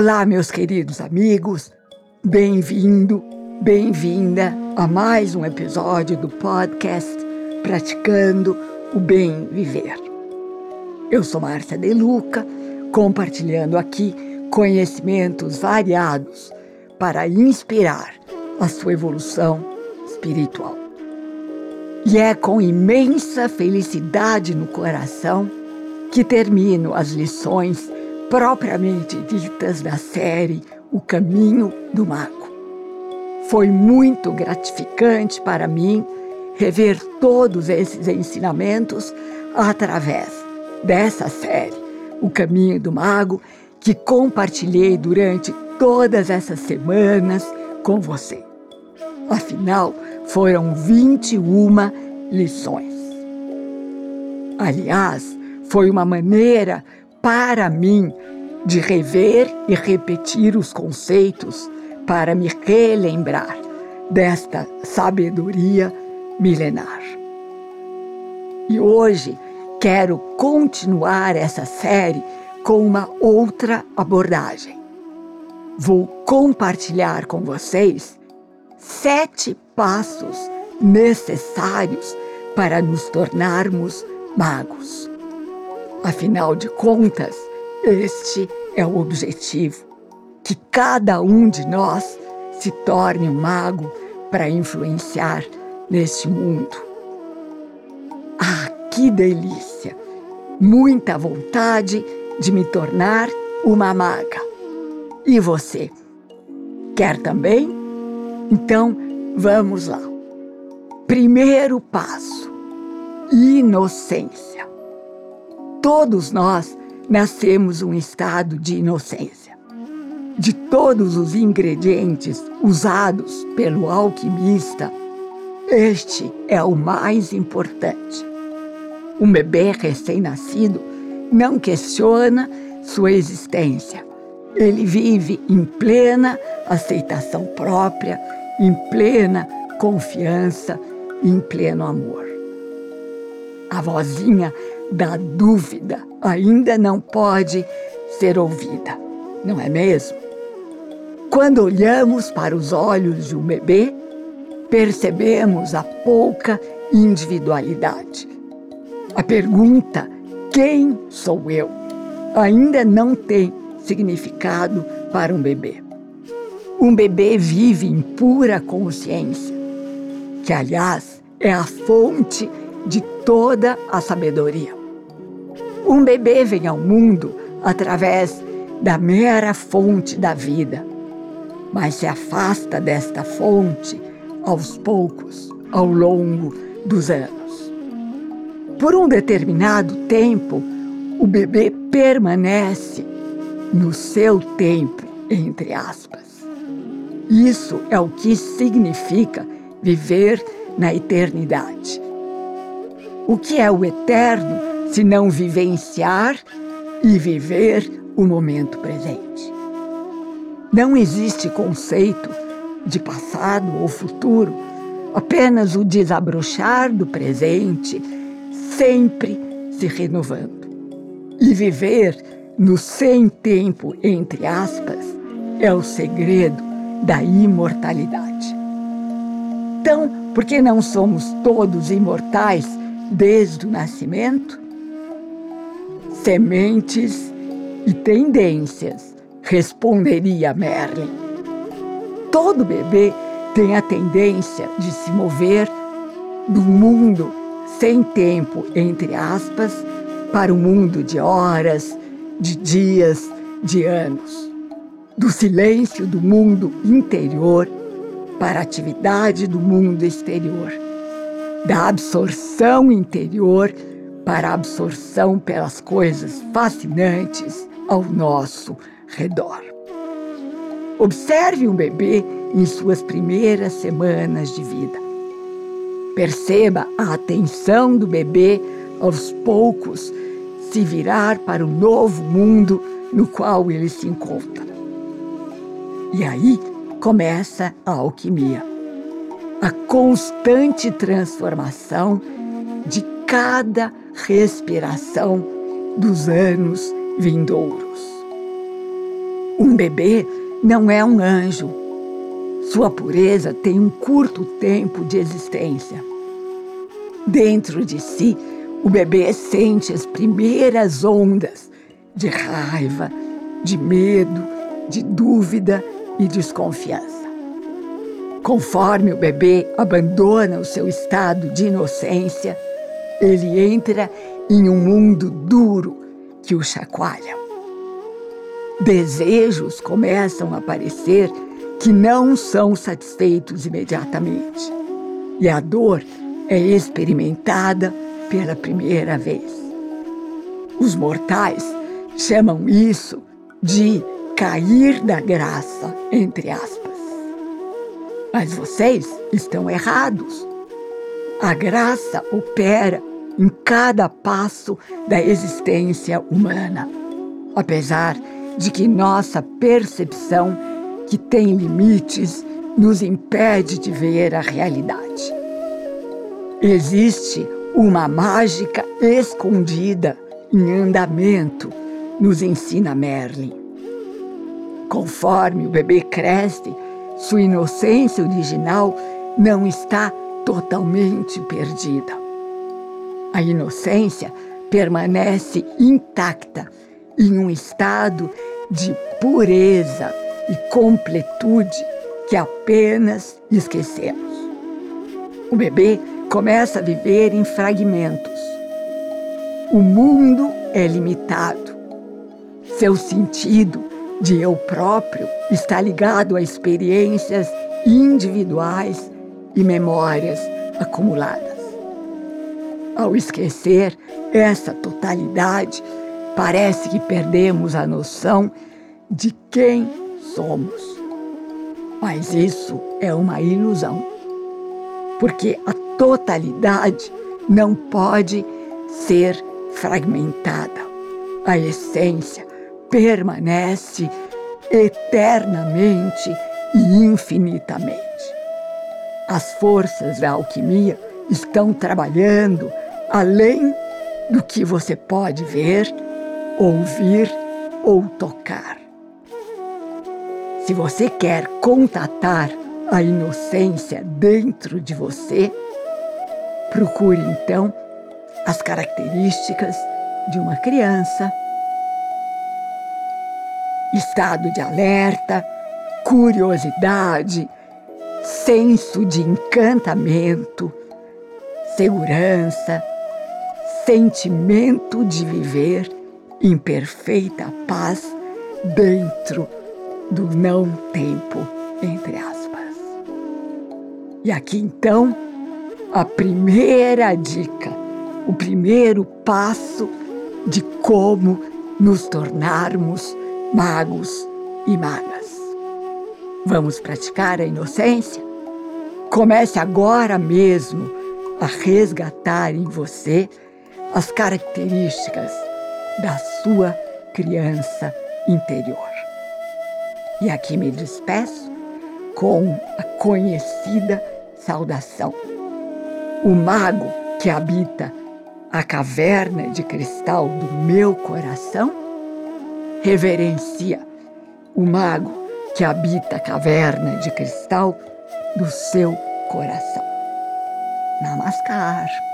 Olá, meus queridos amigos, bem-vindo, bem-vinda a mais um episódio do podcast Praticando o Bem Viver. Eu sou Márcia De Luca, compartilhando aqui conhecimentos variados para inspirar a sua evolução espiritual. E é com imensa felicidade no coração que termino as lições propriamente ditas da série O Caminho do Mago. Foi muito gratificante para mim rever todos esses ensinamentos através dessa série, O Caminho do Mago, que compartilhei durante todas essas semanas com você. Afinal, foram 21 lições. Aliás, foi uma maneira para mim de rever e repetir os conceitos para me relembrar desta sabedoria milenar. E hoje quero continuar essa série com uma outra abordagem. Vou compartilhar com vocês sete passos necessários para nos tornarmos magos. Afinal de contas, este é o objetivo: que cada um de nós se torne um mago para influenciar neste mundo. Ah, que delícia! Muita vontade de me tornar uma maga. E você? Quer também? Então, vamos lá. Primeiro passo: inocência. Todos nós nascemos um estado de inocência. De todos os ingredientes usados pelo alquimista, este é o mais importante. Um bebê recém-nascido não questiona sua existência. Ele vive em plena aceitação própria, em plena confiança, em pleno amor. A vozinha da dúvida ainda não pode ser ouvida, não é mesmo? Quando olhamos para os olhos de um bebê, percebemos a pouca individualidade. A pergunta quem sou eu ainda não tem significado para um bebê. Um bebê vive em pura consciência, que aliás é a fonte de toda a sabedoria. Um bebê vem ao mundo através da mera fonte da vida, mas se afasta desta fonte aos poucos, ao longo dos anos. Por um determinado tempo, o bebê permanece no seu tempo, entre aspas. Isso é o que significa viver na eternidade. O que é o eterno se não vivenciar e viver o momento presente. Não existe conceito de passado ou futuro, apenas o desabrochar do presente, sempre se renovando. E viver no sem tempo, entre aspas, é o segredo da imortalidade. Então, por que não somos todos imortais desde o nascimento? Sementes e tendências, responderia Merlin. Todo bebê tem a tendência de se mover do mundo sem tempo, entre aspas, para o mundo de horas, de dias, de anos. Do silêncio do mundo interior para a atividade do mundo exterior. Da absorção interior para a absorção pelas coisas fascinantes ao nosso redor. Observe um bebê em suas primeiras semanas de vida. Perceba a atenção do bebê aos poucos se virar para o novo mundo no qual ele se encontra. E aí começa a alquimia, a constante transformação de cada respiração dos anos vindouros. Um bebê não é um anjo. Sua pureza tem um curto tempo de existência. Dentro de si, o bebê sente as primeiras ondas de raiva, de medo, de dúvida e desconfiança. Conforme o bebê abandona o seu estado de inocência, ele entra em um mundo duro que o chacoalha. Desejos começam a aparecer que não são satisfeitos imediatamente. E a dor é experimentada pela primeira vez. Os mortais chamam isso de cair da graça, entre aspas. Mas vocês estão errados. A graça opera em cada passo da existência humana, apesar de que nossa percepção, que tem limites, nos impede de ver a realidade. Existe uma mágica escondida em andamento, nos ensina Merlin. Conforme o bebê cresce, sua inocência original não está totalmente perdida. A inocência permanece intacta em um estado de pureza e completude que apenas esquecemos. O bebê começa a viver em fragmentos. O mundo é limitado. Seu sentido de eu próprio está ligado a experiências individuais e memórias acumuladas. Ao esquecer essa totalidade, parece que perdemos a noção de quem somos. Mas isso é uma ilusão, porque a totalidade não pode ser fragmentada. A essência permanece eternamente e infinitamente. As forças da alquimia estão trabalhando além do que você pode ver, ouvir ou tocar. Se você quer contatar a inocência dentro de você, Procure então as características de uma criança: estado de alerta, curiosidade, senso de encantamento, segurança, sentimento de viver em perfeita paz dentro do não tempo, entre aspas. E aqui então a primeira dica, o primeiro passo de como nos tornarmos magos e magas. Vamos praticar a inocência? Comece agora mesmo a resgatar em você as características da sua criança interior. E aqui me despeço com a conhecida saudação o mago que habita a caverna de cristal do meu coração reverencia o mago que habita a caverna de cristal do seu coração. Namaskar.